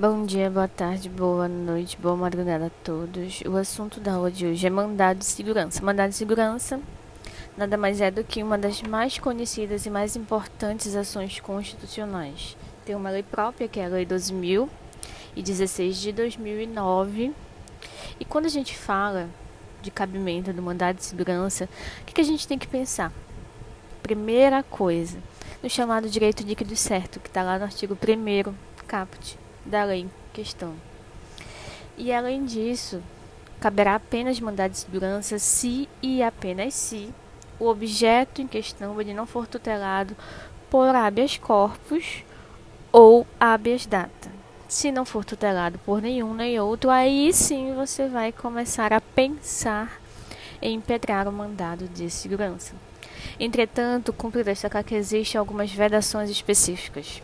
Bom dia, boa tarde, boa noite, boa madrugada a todos. O assunto da aula de hoje é mandado de segurança. Mandado de segurança nada mais é do que uma das mais conhecidas e mais importantes ações constitucionais. Tem uma lei própria, que é a Lei 12.016 de 2009. E quando a gente fala de cabimento do mandado de segurança, o que, a gente tem que pensar? Primeira coisa, no chamado direito líquido certo, que está lá no artigo 1 caput da lei em questão. E além disso, caberá apenas mandado de segurança se e apenas se o objeto em questão ele não for tutelado por habeas corpus ou habeas data. Se não for tutelado por nenhum nem outro, aí sim você vai começar a pensar em impetrar o mandado de segurança. Entretanto, cumpre destacar que existem algumas vedações específicas.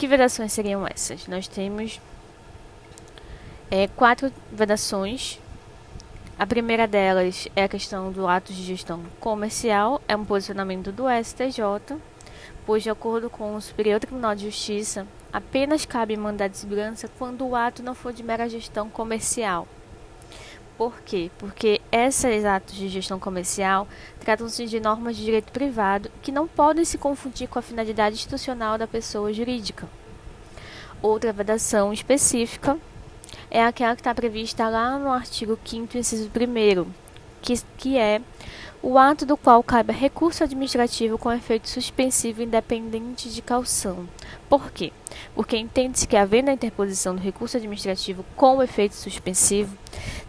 Que vedações seriam essas? Nós temos é, quatro vedações. A primeira delas é a questão do ato de gestão comercial, é um posicionamento do STJ, pois, de acordo com o Superior Tribunal de Justiça, apenas cabe mandado de segurança quando o ato não for de mera gestão comercial. Por quê? Porque esses atos de gestão comercial tratam-se de normas de direito privado que não podem se confundir com a finalidade institucional da pessoa jurídica. Outra vedação específica é aquela que está prevista lá no artigo 5 inciso 1 que, que é o ato do qual cabe recurso administrativo com efeito suspensivo independente de caução. Por quê? Porque entende-se que, havendo a interposição do recurso administrativo com efeito suspensivo,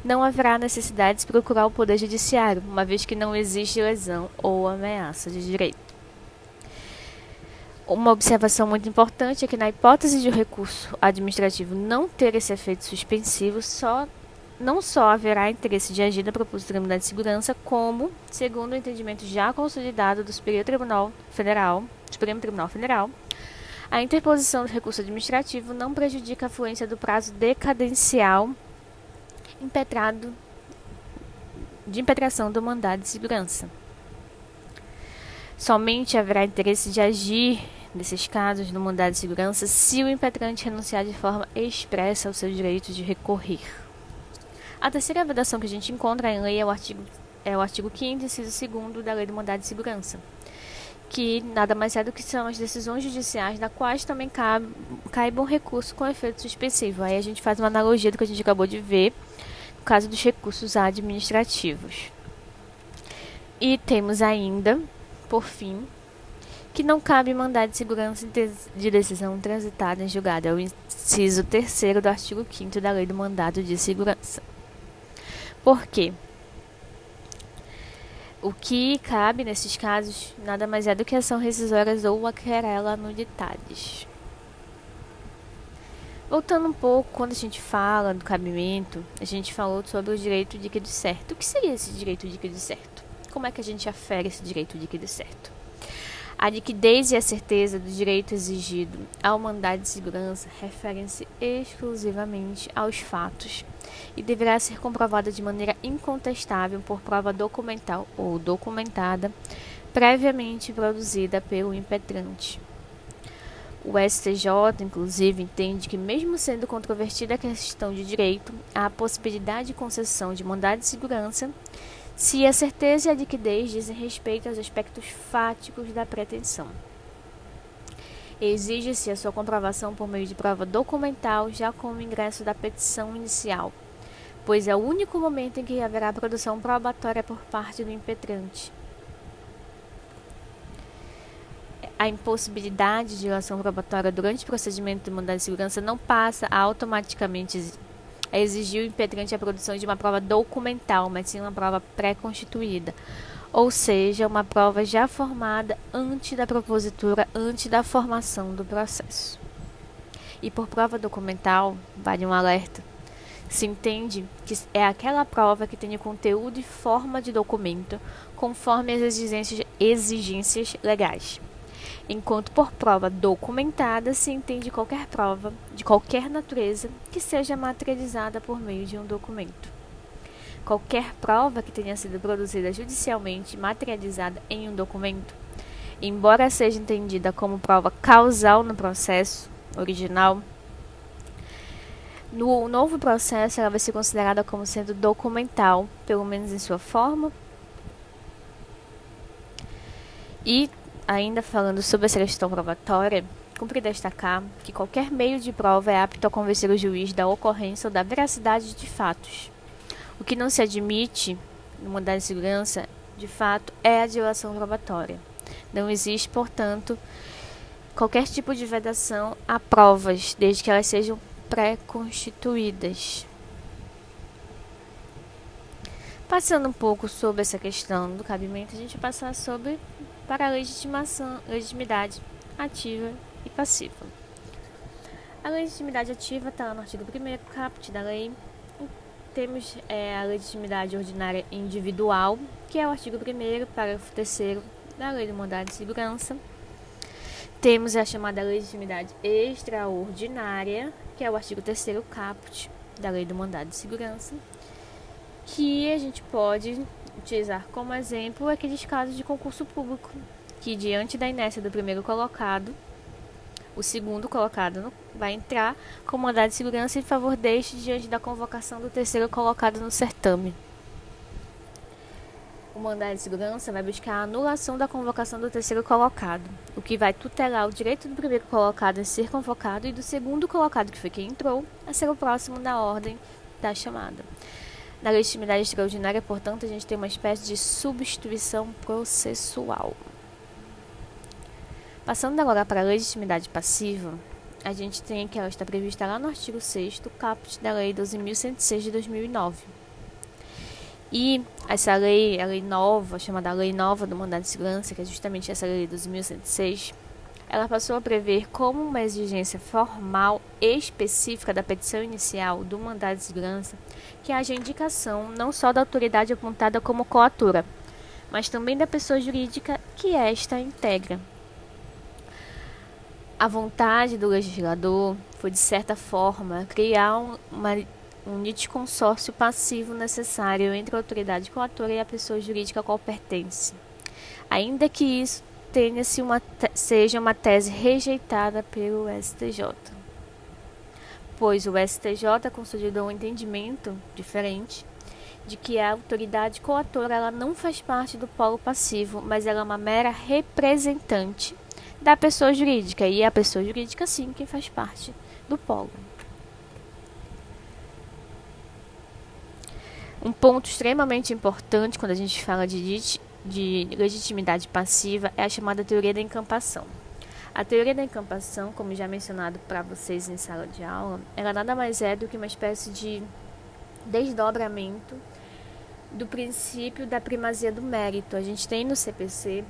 não haverá necessidade de procurar o Poder Judiciário, uma vez que não existe lesão ou ameaça de direito. Uma observação muito importante é que, na hipótese de o recurso administrativo não ter esse efeito suspensivo, só não só haverá interesse de agir na proposta da de segurança, como, segundo o entendimento já consolidado do Superior Tribunal Federal, Supremo Tribunal Federal, a interposição do recurso administrativo não prejudica a fluência do prazo decadencial impetrado de impetração do mandado de segurança. Somente haverá interesse de agir nesses casos no mandado de segurança se o impetrante renunciar de forma expressa ao seu direito de recorrer. A terceira vedação que a gente encontra em lei é o artigo, é o artigo 5 inciso 2 da Lei do Mandado de Segurança, que nada mais é do que são as decisões judiciais da quais também cabe, caiba um recurso com efeito suspensivo. Aí a gente faz uma analogia do que a gente acabou de ver no caso dos recursos administrativos. E temos ainda, por fim, que não cabe mandado de segurança de decisão transitada em julgado. É o inciso terceiro do artigo 5 da Lei do Mandado de Segurança. Por quê? O que cabe nesses casos nada mais é do que ação rescisórias ou a querela nulidades. Voltando um pouco, quando a gente fala do cabimento, a gente falou sobre o direito líquido certo. O que seria esse direito líquido certo? Como é que a gente afere esse direito líquido certo? A liquidez e a certeza do direito exigido ao mandado de segurança referem-se exclusivamente aos fatos e deverá ser comprovada de maneira incontestável por prova documental ou documentada previamente produzida pelo impetrante. O STJ, inclusive, entende que, mesmo sendo controvertida a questão de direito, a possibilidade de concessão de mandado de segurança se a certeza e a liquidez dizem respeito aos aspectos fáticos da pretensão. Exige-se a sua comprovação por meio de prova documental, já com o ingresso da petição inicial, pois é o único momento em que haverá produção probatória por parte do impetrante. A impossibilidade de ação probatória durante o procedimento de mandado de segurança não passa automaticamente a exigir o impetrante a produção de uma prova documental, mas sim uma prova pré-constituída, ou seja, uma prova já formada antes da propositura, antes da formação do processo. E por prova documental, vale um alerta. Se entende que é aquela prova que tenha conteúdo e forma de documento, conforme as exigências, exigências legais enquanto por prova documentada se entende qualquer prova de qualquer natureza que seja materializada por meio de um documento. Qualquer prova que tenha sido produzida judicialmente materializada em um documento, embora seja entendida como prova causal no processo original, No novo processo, ela vai ser considerada como sendo documental, pelo menos em sua forma. E, ainda falando sobre essa questão probatória, cumpre destacar que qualquer meio de prova é apto a convencer o juiz da ocorrência ou da veracidade de fatos. O que não se admite no mandado de segurança, de fato, é a dilação probatória. Não existe, portanto, qualquer tipo de vedação a provas, desde que elas sejam pré-constituídas. Passando um pouco sobre essa questão do cabimento, a gente vai passar sobre para a legitimação, legitimidade ativa e passiva. A legitimidade ativa está no artigo 1 caput da lei. Temos é, a legitimidade ordinária individual, que é o artigo 1 parágrafo 3 da Lei do Mandado de Segurança. Temos a chamada legitimidade extraordinária, que é o artigo 3 caput da Lei do Mandado de Segurança, que a gente pode utilizar como exemplo aqueles casos de concurso público, que diante da inércia do primeiro colocado, o segundo colocado vai entrar com mandado de segurança em favor deste diante da convocação do terceiro colocado no certame o mandado de segurança vai buscar a anulação da convocação do terceiro colocado, o que vai tutelar o direito do primeiro colocado em ser convocado e do segundo colocado, que foi quem entrou, a ser o próximo na ordem da chamada. Na legitimidade extraordinária, portanto, a gente tem uma espécie de substituição processual. Passando agora para a legitimidade passiva, a gente tem que ela está prevista lá no artigo 6 caput da Lei 12.106 de 2009 e essa lei, a lei nova, chamada Lei Nova do Mandado de Segurança, que é justamente essa lei dos 1106, ela passou a prever como uma exigência formal específica da petição inicial do mandado de segurança que haja indicação não só da autoridade apontada como coatora, mas também da pessoa jurídica que esta integra. A vontade do legislador foi, de certa forma, criar uma um litisconsórcio passivo necessário entre a autoridade coatora e a pessoa jurídica a qual pertence, ainda que isso tenha-se uma seja uma tese rejeitada pelo STJ. Pois o STJ consolidou um entendimento diferente de que a autoridade coatora ela não faz parte do polo passivo, mas ela é uma mera representante da pessoa jurídica, e é a pessoa jurídica sim que faz parte do polo. Um ponto extremamente importante quando a gente fala de, de legitimidade passiva é a chamada teoria da encampação. A teoria da encampação, como já mencionado para vocês em sala de aula, ela nada mais é do que uma espécie de desdobramento do princípio da primazia do mérito. A gente tem no CPC,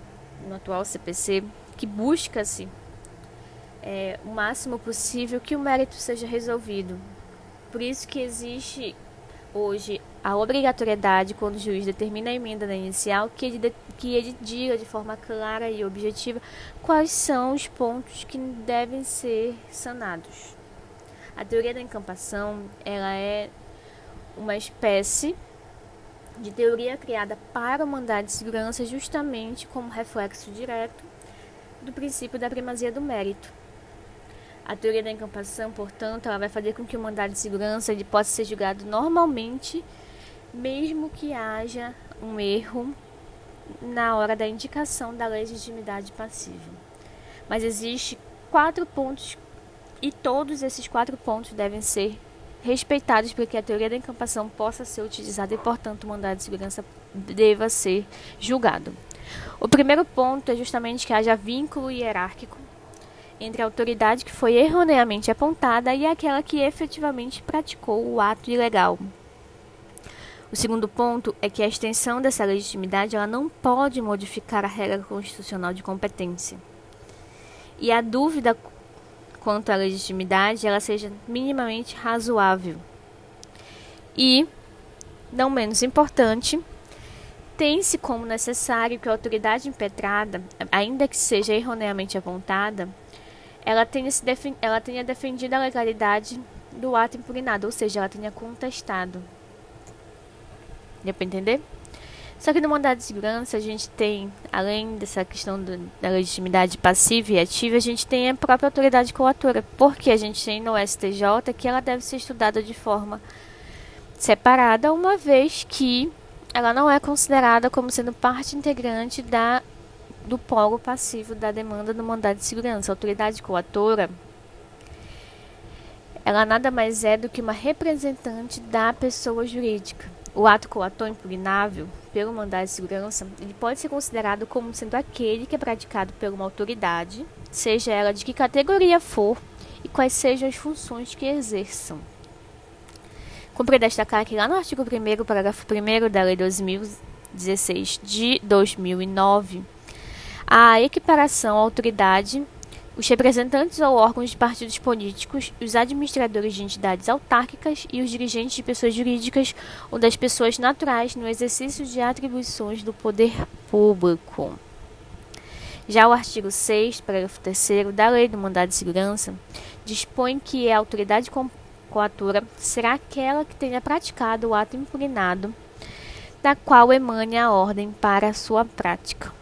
no atual CPC, que busca-se é, o máximo possível que o mérito seja resolvido. Por isso que existe hoje a obrigatoriedade quando o juiz determina a emenda inicial que ele, que ele diga de forma clara e objetiva quais são os pontos que devem ser sanados. A teoria da encampação ela é uma espécie de teoria criada para o mandado de segurança justamente como reflexo direto do princípio da primazia do mérito. A teoria da encampação, portanto, ela vai fazer com que o mandado de segurança ele possa ser julgado normalmente, mesmo que haja um erro na hora da indicação da legitimidade passiva. Mas existe quatro pontos e todos esses quatro pontos devem ser respeitados para que a teoria da encampação possa ser utilizada e, portanto, o mandado de segurança deva ser julgado. O primeiro ponto é justamente que haja vínculo hierárquico entre a autoridade que foi erroneamente apontada e aquela que efetivamente praticou o ato ilegal. O segundo ponto é que a extensão dessa legitimidade ela não pode modificar a regra constitucional de competência. E a dúvida quanto à legitimidade ela seja minimamente razoável. E, não menos importante, tem-se como necessário que a autoridade impetrada, ainda que seja erroneamente apontada, ela tenha, se ela tenha defendido a legalidade do ato impugnado, ou seja, ela tenha contestado. Deu para entender? Só que no mandado de segurança a gente tem, além dessa questão do, da legitimidade passiva e ativa, a gente tem a própria autoridade coatora, porque a gente tem no STJ que ela deve ser estudada de forma separada, uma vez que ela não é considerada como sendo parte integrante da, do polo passivo da demanda do mandado de segurança. A autoridade coatora ela nada mais é do que uma representante da pessoa jurídica. O ato coator impugnável pelo mandado de segurança, ele pode ser considerado como sendo aquele que é praticado por uma autoridade, seja ela de que categoria for e quais sejam as funções que exerçam. Cumpre destacar que lá no artigo 1 parágrafo 1 da Lei 2016 de 2009, a equiparação à autoridade os representantes ou órgãos de partidos políticos, os administradores de entidades autárquicas e os dirigentes de pessoas jurídicas ou das pessoas naturais no exercício de atribuições do poder público. Já o artigo 6, parágrafo 3 da Lei do Mandado de Segurança dispõe que a autoridade coatora será aquela que tenha praticado o ato impugnado, da qual emane a ordem para a sua prática.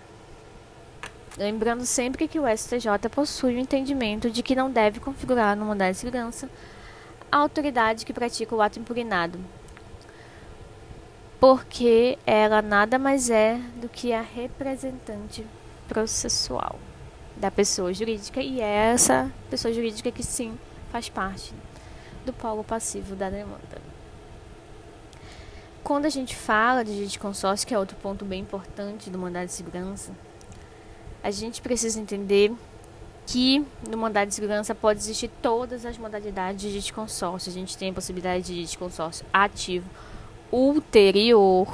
Lembrando sempre que o STJ possui o entendimento de que não deve configurar no mandado de segurança a autoridade que pratica o ato impugnado, porque ela nada mais é do que a representante processual da pessoa jurídica e é essa pessoa jurídica que sim faz parte do polo passivo da demanda. Quando a gente fala de de consórcio, que é outro ponto bem importante do mandado de segurança, a gente precisa entender que no mandado de segurança pode existir todas as modalidades de consórcio. A gente tem a possibilidade de consórcio ativo, ulterior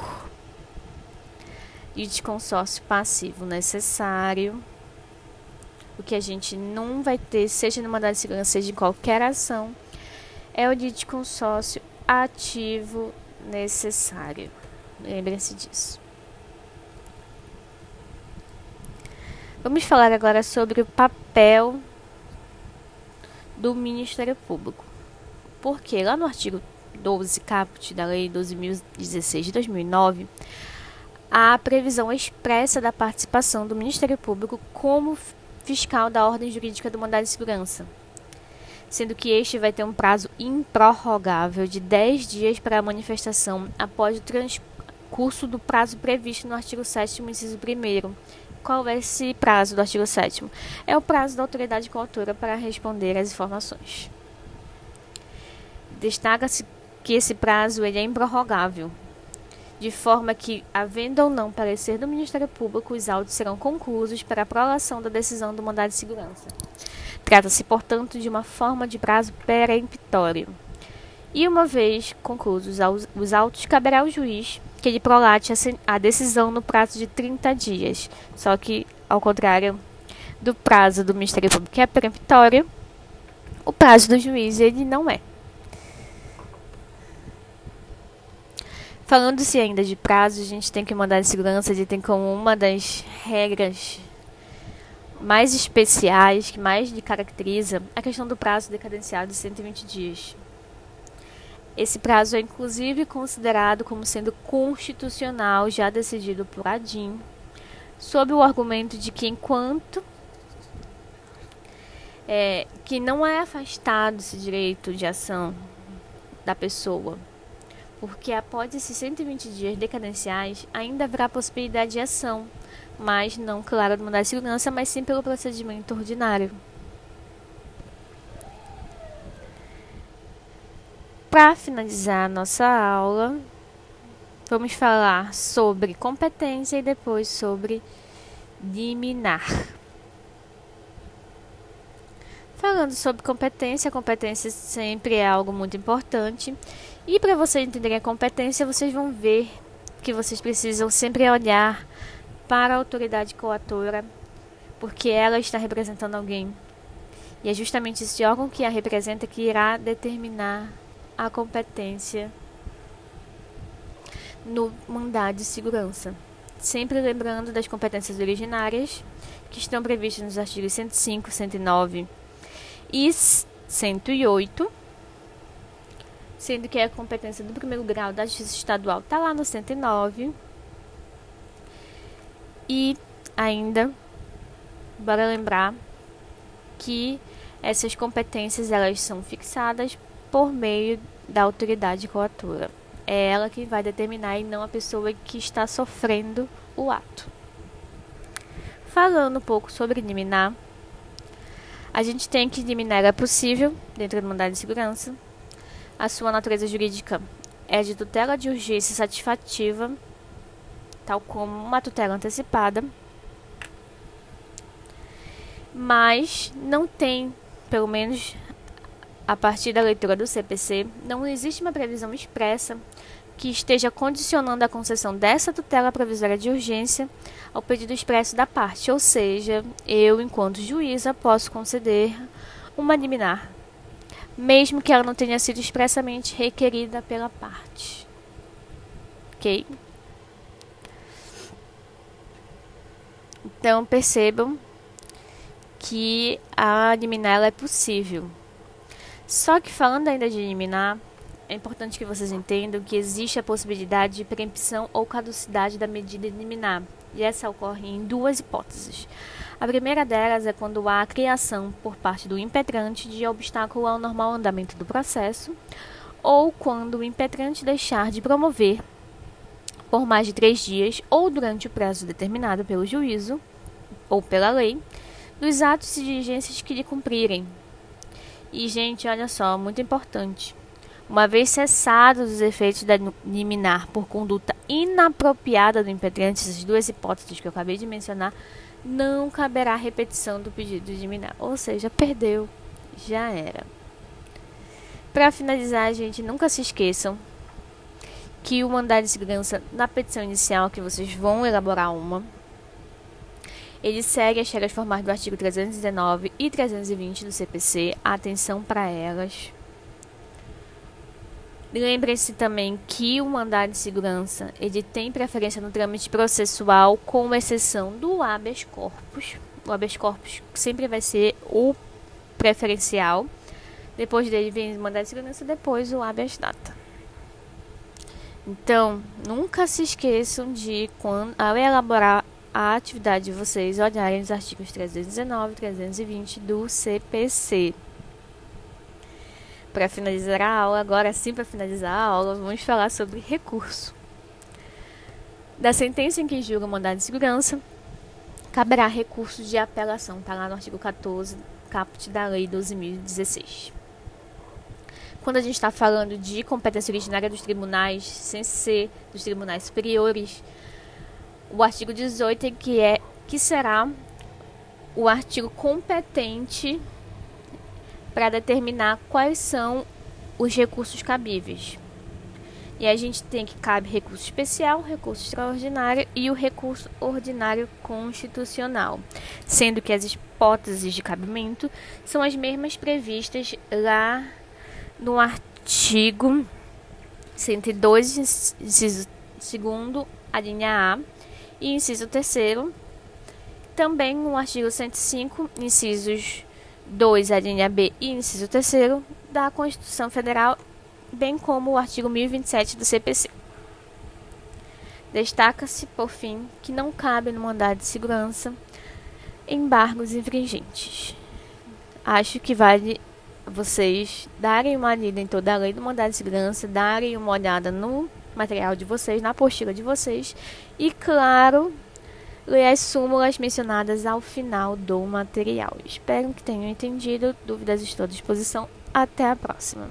e de consórcio passivo necessário. O que a gente não vai ter, seja no mandado de segurança, seja em qualquer ação, é o de consórcio ativo necessário. Lembre-se disso. Vamos falar agora sobre o papel do Ministério Público. Porque lá no artigo 12 caput da Lei 12.016 de 2009, há a previsão expressa da participação do Ministério Público como fiscal da ordem jurídica do mandado de segurança, sendo que este vai ter um prazo improrrogável de 10 dias para a manifestação após o transcurso do prazo previsto no artigo 7 inciso 1 qual é esse prazo do artigo 7 É o prazo da autoridade coautora para responder às informações. Destaca-se que esse prazo ele é improrrogável, de forma que, havendo ou não parecer do Ministério Público, os autos serão conclusos para a prolação da decisão do mandado de segurança. Trata-se, portanto, de uma forma de prazo peremptório. E uma vez concluídos os autos, caberá ao juiz que ele prolate a decisão no prazo de 30 dias. Só que, ao contrário do prazo do Ministério Público, que é peremptório, o prazo do juiz ele não é. Falando-se ainda de prazo, a gente tem que mandar de segurança, ele tem como uma das regras mais especiais, que mais lhe caracteriza, a questão do prazo decadenciado de 120 dias. Esse prazo é inclusive considerado como sendo constitucional, já decidido por Adim, sob o argumento de que enquanto é, que não é afastado esse direito de ação da pessoa, porque após esses 120 dias decadenciais ainda haverá possibilidade de ação, mas não, claro, do mandado de segurança, mas sim pelo procedimento ordinário. Para finalizar a nossa aula, vamos falar sobre competência e depois sobre liminar. Falando sobre competência, a competência sempre é algo muito importante. E para vocês entenderem a competência, vocês vão ver que vocês precisam sempre olhar para a autoridade coatora, porque ela está representando alguém. E é justamente esse órgão que a representa que irá determinar a competência no mandado de segurança. Sempre lembrando das competências originárias, que estão previstas nos artigos 105, 109 e 108, sendo que a competência do primeiro grau da Justiça Estadual está lá no 109 E ainda, bora lembrar que essas competências elas são fixadas por meio da autoridade coatora. É ela que vai determinar e não a pessoa que está sofrendo o ato. Falando um pouco sobre liminar, a gente tem que liminar é possível dentro do mandado de segurança. A sua natureza jurídica é de tutela de urgência satisfativa, tal como uma tutela antecipada, mas não tem, pelo menos a partir da leitura do CPC, não existe uma previsão expressa que esteja condicionando a concessão dessa tutela provisória de urgência ao pedido expresso da parte, ou seja, eu, enquanto juíza, posso conceder uma liminar, mesmo que ela não tenha sido expressamente requerida pela parte. Ok? Então percebam que a liminar é possível. Só que falando ainda de liminar, é importante que vocês entendam que existe a possibilidade de preempção ou caducidade da medida liminar, e essa ocorre em duas hipóteses. A primeira delas é quando há a criação por parte do impetrante de obstáculo ao normal andamento do processo, ou quando o impetrante deixar de promover por mais de três dias ou durante o prazo determinado pelo juízo ou pela lei dos atos e diligências que lhe cumprirem. E, gente, olha só, muito importante. Uma vez cessados os efeitos da liminar por conduta inapropriada do impetrante, essas duas hipóteses que eu acabei de mencionar, não caberá repetição do pedido de liminar. Ou seja, perdeu, já era. Para finalizar, gente, nunca se esqueçam que o mandado de segurança na petição inicial, que vocês vão elaborar uma, ele segue as regras formais do artigo 319 e 320 do CPC. Atenção para elas. Lembre-se também que o mandado de segurança ele tem preferência no trâmite processual, com exceção do habeas corpus. O habeas corpus sempre vai ser o preferencial. Depois dele vem o mandado de segurança, depois o habeas data. Então, nunca se esqueçam de, quando, ao elaborar a atividade de vocês, olharem os artigos 319 e 320 do CPC para finalizar a aula, agora sim para finalizar a aula, vamos falar sobre recurso. Da sentença em que julga o mandado de segurança, caberá recurso de apelação, está lá no artigo 14, caput da Lei 12.016. Quando a gente está falando de competência originária dos tribunais, sem ser dos tribunais superiores, o artigo 18 que é que será o artigo competente para determinar quais são os recursos cabíveis. E a gente tem que cabe recurso especial, recurso extraordinário e o recurso ordinário constitucional, sendo que as hipóteses de cabimento são as mesmas previstas lá no artigo 102, inciso 2, a linha A, e inciso 3 também no artigo 105, incisos 2, a linha B e inciso 3 da Constituição Federal, bem como o artigo 1027 do CPC. Destaca-se, por fim, que não cabe no mandado de segurança embargos infringentes. Acho que vale vocês darem uma lida em toda a lei do mandado de segurança, darem uma olhada no material de vocês, na apostila de vocês e, claro, ler as súmulas mencionadas ao final do material. Espero que tenham entendido. Dúvidas estou à disposição. Até a próxima.